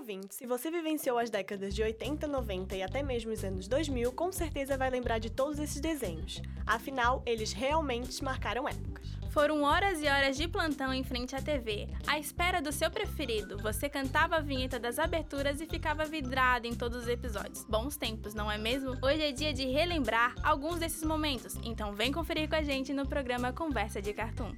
ouvinte, se você vivenciou as décadas de 80, 90 e até mesmo os anos 2000, com certeza vai lembrar de todos esses desenhos. Afinal, eles realmente marcaram épocas. Foram horas e horas de plantão em frente à TV, à espera do seu preferido. Você cantava a vinheta das aberturas e ficava vidrado em todos os episódios. Bons tempos, não é mesmo? Hoje é dia de relembrar alguns desses momentos, então vem conferir com a gente no programa Conversa de Cartoon.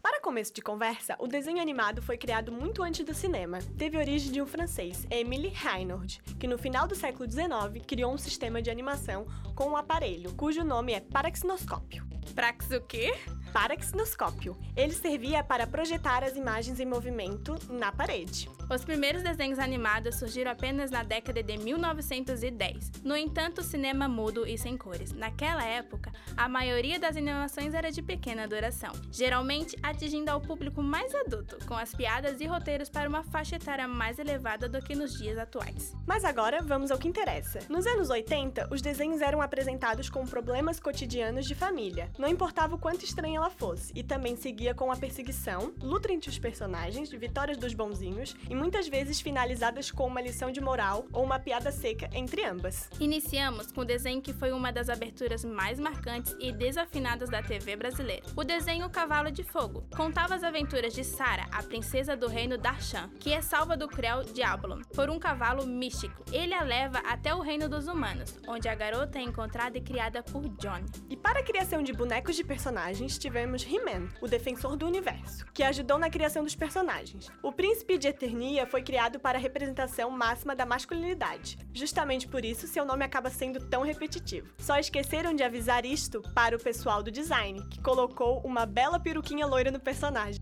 Para começo de conversa, o desenho animado foi criado muito antes do cinema. Teve origem de um francês, Emile Reinhold, que no final do século XIX criou um sistema de animação com um aparelho, cujo nome é paraxinoscópio. Prax o quê? Paraxinoscópio. Ele servia para projetar as imagens em movimento na parede. Os primeiros desenhos animados surgiram apenas na década de 1910. No entanto, o cinema mudo e sem cores. Naquela época, a maioria das animações era de pequena duração, geralmente atingindo ao público mais adulto, com as piadas e roteiros para uma faixa etária mais elevada do que nos dias atuais. Mas agora vamos ao que interessa. Nos anos 80, os desenhos eram apresentados com problemas cotidianos de família. Não importava o quanto estranha ela fosse, e também seguia com a perseguição, luta entre os personagens, vitórias dos bonzinhos e muitas vezes finalizadas com uma lição de moral ou uma piada seca entre ambas. Iniciamos com o desenho que foi uma das aberturas mais marcantes e desafinadas da TV brasileira. O desenho Cavalo de Fogo contava as aventuras de Sara, a princesa do reino Darshan, que é salva do cruel Diabolon por um cavalo místico. Ele a leva até o reino dos humanos, onde a garota é encontrada e criada por John. E para a criação de bonecos de personagens, tivemos He-Man, o defensor do universo, que ajudou na criação dos personagens. O príncipe de Eternia foi criado para a representação máxima da masculinidade. Justamente por isso, seu nome acaba sendo tão repetitivo. Só esqueceram de avisar isto para o pessoal do design, que colocou uma bela peruquinha loira no personagem.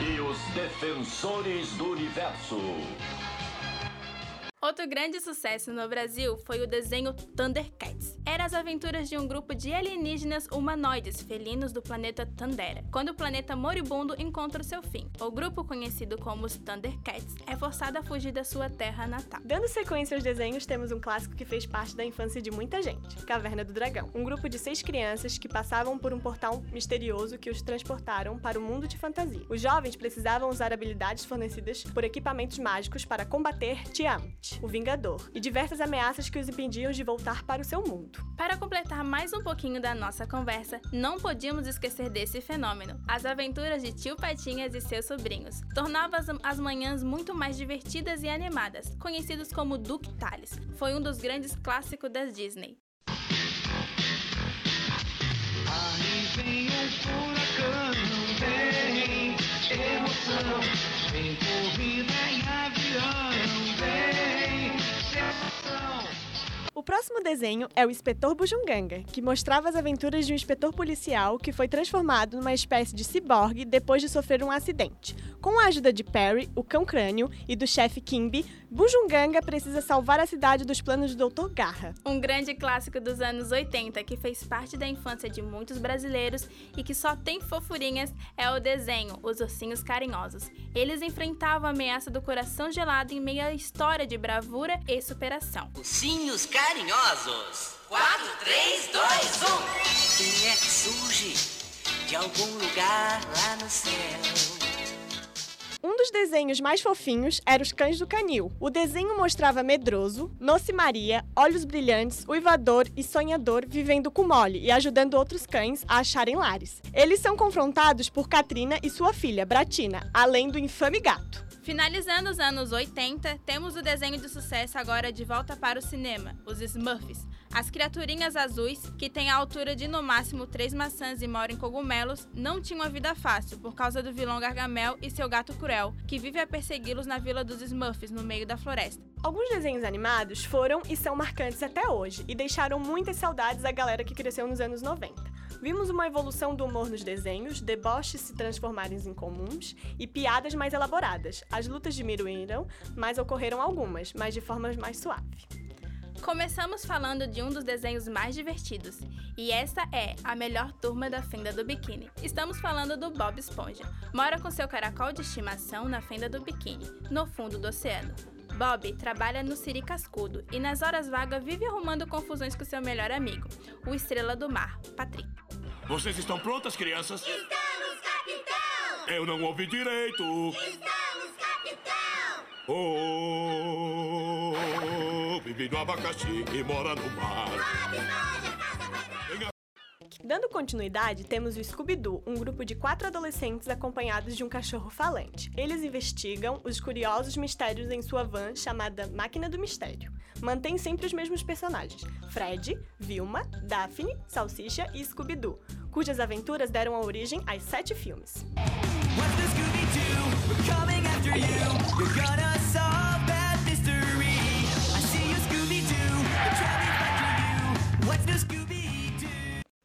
E os defensores do universo. Outro grande sucesso no Brasil foi o desenho Thundercats. Era as aventuras de um grupo de alienígenas humanoides felinos do planeta Tandera, quando o planeta moribundo encontra o seu fim. O grupo, conhecido como os Thundercats, é forçado a fugir da sua terra natal. Dando sequência aos desenhos, temos um clássico que fez parte da infância de muita gente: Caverna do Dragão. Um grupo de seis crianças que passavam por um portal misterioso que os transportaram para o mundo de fantasia. Os jovens precisavam usar habilidades fornecidas por equipamentos mágicos para combater Tiamat o Vingador, e diversas ameaças que os impediam de voltar para o seu mundo. Para completar mais um pouquinho da nossa conversa, não podíamos esquecer desse fenômeno: as aventuras de tio Patinhas e seus sobrinhos. Tornava as, as manhãs muito mais divertidas e animadas, conhecidos como Duke Tales. Foi um dos grandes clássicos da Disney. Aí vem um furacão, vem emoção, vem corrida em avião, vem sensação. O próximo desenho é o Inspetor Bujunganga, que mostrava as aventuras de um inspetor policial que foi transformado numa espécie de ciborgue depois de sofrer um acidente. Com a ajuda de Perry, o cão crânio, e do chefe Kimby, Bujunganga precisa salvar a cidade dos planos do Dr. Garra. Um grande clássico dos anos 80 que fez parte da infância de muitos brasileiros e que só tem fofurinhas é o desenho Os Ursinhos Carinhosos. Eles enfrentavam a ameaça do coração gelado em meio à história de bravura e superação. Ursinhos carinhosos. 4, 3, 2, 1. Quem é que surge de algum lugar lá no céu? Um dos desenhos mais fofinhos era Os Cães do Canil. O desenho mostrava Medroso, Noce Maria, Olhos Brilhantes, Uivador e Sonhador vivendo com Molly e ajudando outros cães a acharem lares. Eles são confrontados por Katrina e sua filha, Bratina, além do infame gato. Finalizando os anos 80, temos o desenho de sucesso agora de volta para o cinema, os Smurfs. As criaturinhas azuis, que têm a altura de no máximo três maçãs e moram em cogumelos, não tinham a vida fácil por causa do vilão Gargamel e seu gato cruel, que vive a persegui-los na vila dos Smurfs, no meio da floresta. Alguns desenhos animados foram e são marcantes até hoje e deixaram muitas saudades à galera que cresceu nos anos 90. Vimos uma evolução do humor nos desenhos, deboches se transformarem em comuns e piadas mais elaboradas. As lutas diminuíram, mas ocorreram algumas, mas de forma mais suave. Começamos falando de um dos desenhos mais divertidos, e essa é a melhor turma da fenda do biquíni. Estamos falando do Bob Esponja. Mora com seu caracol de estimação na fenda do biquíni, no fundo do oceano. Bob trabalha no Siri Cascudo e nas horas vagas vive arrumando confusões com seu melhor amigo, o Estrela do Mar, Patrick. Vocês estão prontas, crianças? Estamos, capitão! Eu não ouvi direito. Estamos Oh, vive no abacaxi e mora no mar. Dando continuidade, temos o Scooby-Doo, um grupo de quatro adolescentes acompanhados de um cachorro falante. Eles investigam os curiosos mistérios em sua van chamada Máquina do Mistério. Mantém sempre os mesmos personagens: Fred, Vilma, Daphne, Salsicha e Scooby-Doo, cujas aventuras deram a origem aos sete filmes. What's the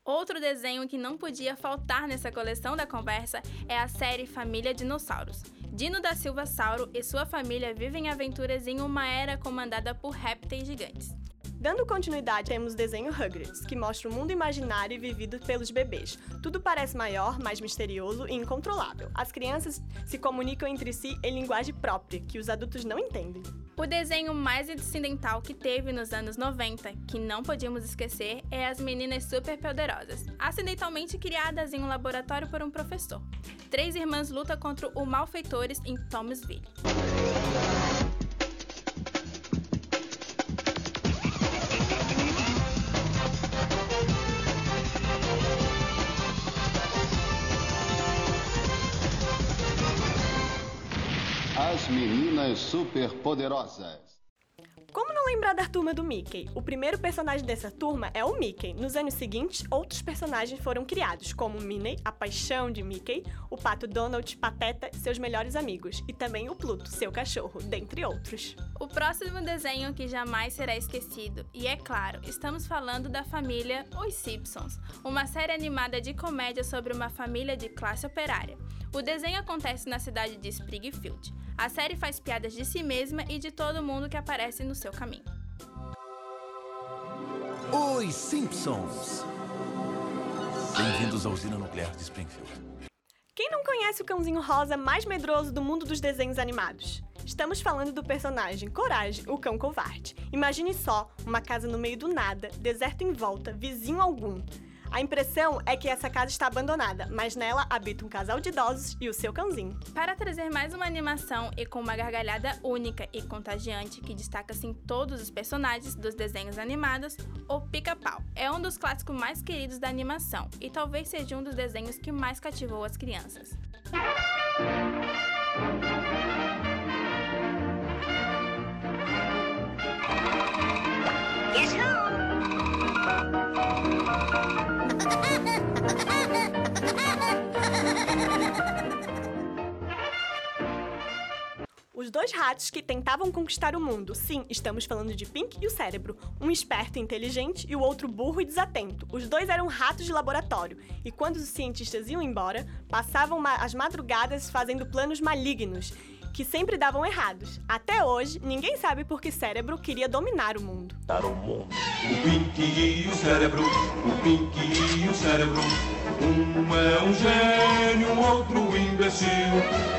Outro desenho que não podia faltar nessa coleção da conversa é a série Família Dinossauros. Dino da Silva Sauro e sua família vivem aventuras em uma era comandada por répteis gigantes. Dando continuidade, temos o desenho Rugrats, que mostra o mundo imaginário vivido pelos bebês. Tudo parece maior, mais misterioso e incontrolável. As crianças se comunicam entre si em linguagem própria, que os adultos não entendem. O desenho mais incidental que teve nos anos 90, que não podíamos esquecer, é As Meninas Superpoderosas, acidentalmente criadas em um laboratório por um professor. Três irmãs lutam contra o malfeitores em Thomasville. As meninas superpoderosas. Como não lembrar da turma do Mickey? O primeiro personagem dessa turma é o Mickey. Nos anos seguintes, outros personagens foram criados, como Minnie, a paixão de Mickey, o pato Donald, Pateta seus melhores amigos, e também o Pluto, seu cachorro, dentre outros. O próximo desenho que jamais será esquecido, e é claro, estamos falando da família Os Simpsons, uma série animada de comédia sobre uma família de classe operária. O desenho acontece na cidade de Springfield. A série faz piadas de si mesma e de todo mundo que aparece no seu caminho. Os Simpsons. Bem-vindos à usina nuclear de Springfield. Quem não conhece o cãozinho rosa mais medroso do mundo dos desenhos animados? Estamos falando do personagem Coragem, o cão covarde. Imagine só, uma casa no meio do nada, deserto em volta, vizinho algum. A impressão é que essa casa está abandonada, mas nela habita um casal de idosos e o seu cãozinho. Para trazer mais uma animação e com uma gargalhada única e contagiante que destaca-se em todos os personagens dos desenhos animados, o Pica-Pau é um dos clássicos mais queridos da animação e talvez seja um dos desenhos que mais cativou as crianças. Dois ratos que tentavam conquistar o mundo. Sim, estamos falando de Pink e o cérebro. Um esperto e inteligente e o outro burro e desatento. Os dois eram ratos de laboratório e quando os cientistas iam embora, passavam as madrugadas fazendo planos malignos que sempre davam errados. Até hoje, ninguém sabe por que cérebro queria dominar o mundo. O Pink e o cérebro, o Pink e o cérebro. Um é um gênio, outro imbecil.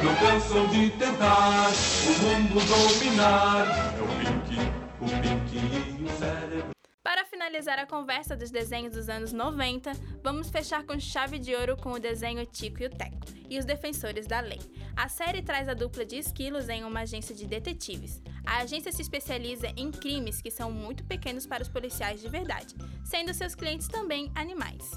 Não cansam de tentar o mundo dominar. É o Pink, o Pink e o cérebro. Para finalizar a conversa dos desenhos dos anos 90, vamos fechar com chave de ouro com o desenho Tico e o Teco e os Defensores da Lei. A série traz a dupla de esquilos em uma agência de detetives. A agência se especializa em crimes que são muito pequenos para os policiais de verdade, sendo seus clientes também animais.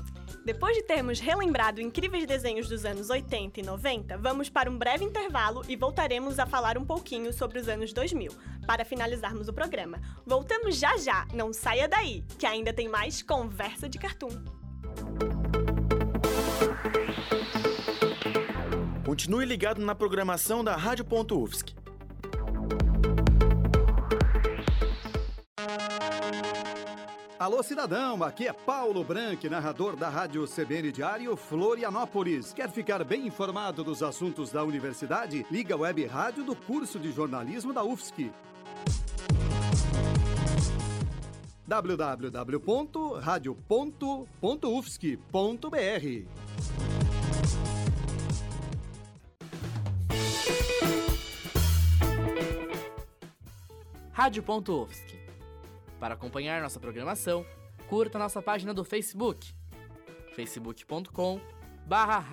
Depois de termos relembrado incríveis desenhos dos anos 80 e 90, vamos para um breve intervalo e voltaremos a falar um pouquinho sobre os anos 2000, para finalizarmos o programa. Voltamos já já, não saia daí, que ainda tem mais conversa de cartoon. Continue ligado na programação da Rádio.UFSC. Alô, cidadão, aqui é Paulo Branco, narrador da Rádio CBN Diário Florianópolis. Quer ficar bem informado dos assuntos da universidade? Liga a web rádio do curso de jornalismo da UFSC. www.radio.ufsc.br Rádio.UFSC. Para acompanhar nossa programação, curta nossa página do Facebook, facebook.com barra.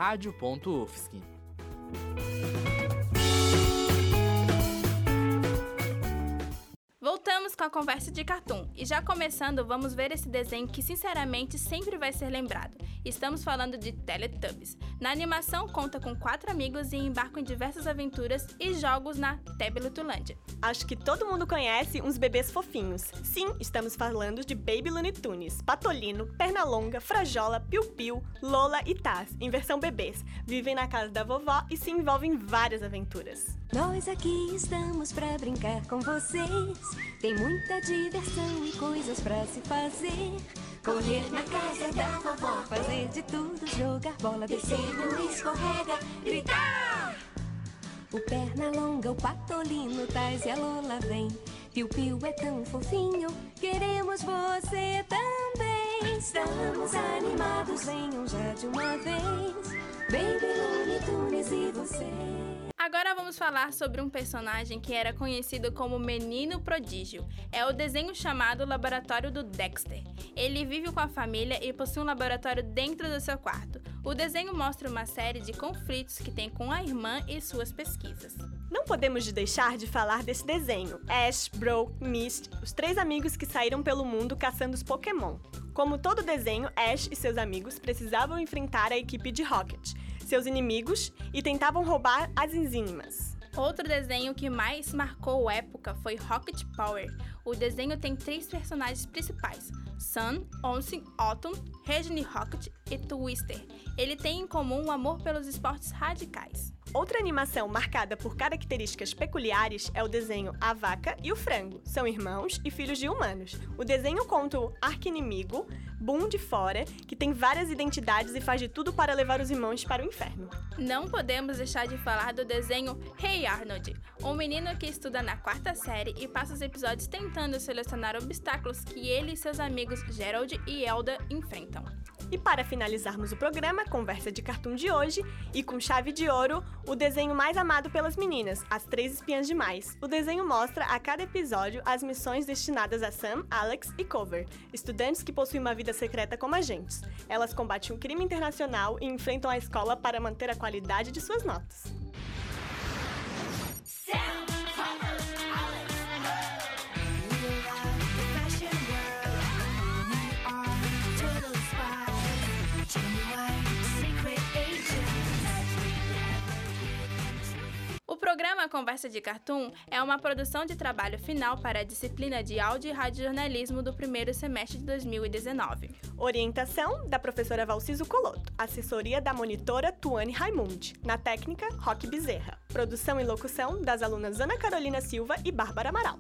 Voltamos com a conversa de cartoon e já começando, vamos ver esse desenho que sinceramente sempre vai ser lembrado. Estamos falando de Teletubbies. Na animação conta com quatro amigos e embarcam em diversas aventuras e jogos na Tabletulândia. Acho que todo mundo conhece uns bebês fofinhos. Sim, estamos falando de Baby Looney Tunes, Patolino, Pernalonga, Frajola, Piu Piu, Lola e Taz, em versão bebês. Vivem na casa da vovó e se envolvem em várias aventuras. Nós aqui estamos pra brincar com vocês. Tem muita diversão e coisas pra se fazer. Correr na casa da vovó, fazer de tudo, jogar bola, descer no escorrega, gritar. O perna longa, o patolino, Taz e a Lola vem. Piu Piu é tão fofinho, queremos você também. Estamos animados, venham já de uma vez. Baby Looney Tunes e você. Agora vamos falar sobre um personagem que era conhecido como Menino Prodígio. É o desenho chamado Laboratório do Dexter. Ele vive com a família e possui um laboratório dentro do seu quarto. O desenho mostra uma série de conflitos que tem com a irmã e suas pesquisas. Não podemos deixar de falar desse desenho. Ash, Bro, Mist, os três amigos que saíram pelo mundo caçando os Pokémon. Como todo desenho, Ash e seus amigos precisavam enfrentar a equipe de Rocket, seus inimigos, e tentavam roubar as enzimas. Outro desenho que mais marcou época foi Rocket Power. O desenho tem três personagens principais: Sun, Onsen, Autumn, Regine Rocket e Twister. Ele tem em comum o amor pelos esportes radicais. Outra animação marcada por características peculiares é o desenho A Vaca e o Frango. São irmãos e filhos de humanos. O desenho conta o arqui-inimigo, Boom de Fora, que tem várias identidades e faz de tudo para levar os irmãos para o inferno. Não podemos deixar de falar do desenho Hey Arnold, um menino que estuda na quarta série e passa os episódios tentando selecionar obstáculos que ele e seus amigos Gerald e Elda enfrentam. E para finalizarmos o programa Conversa de Cartoon de hoje, e com chave de ouro, o desenho mais amado pelas meninas, As Três Espiãs Demais. O desenho mostra a cada episódio as missões destinadas a Sam, Alex e Cover, estudantes que possuem uma vida secreta como agentes. Elas combatem um crime internacional e enfrentam a escola para manter a qualidade de suas notas. O programa Conversa de Cartoon é uma produção de trabalho final para a disciplina de áudio e radiojornalismo do primeiro semestre de 2019. Orientação da professora Valciso Coloto. Assessoria da monitora Tuane Raimundi. Na técnica, Roque Bezerra. Produção e locução das alunas Ana Carolina Silva e Bárbara Amaral.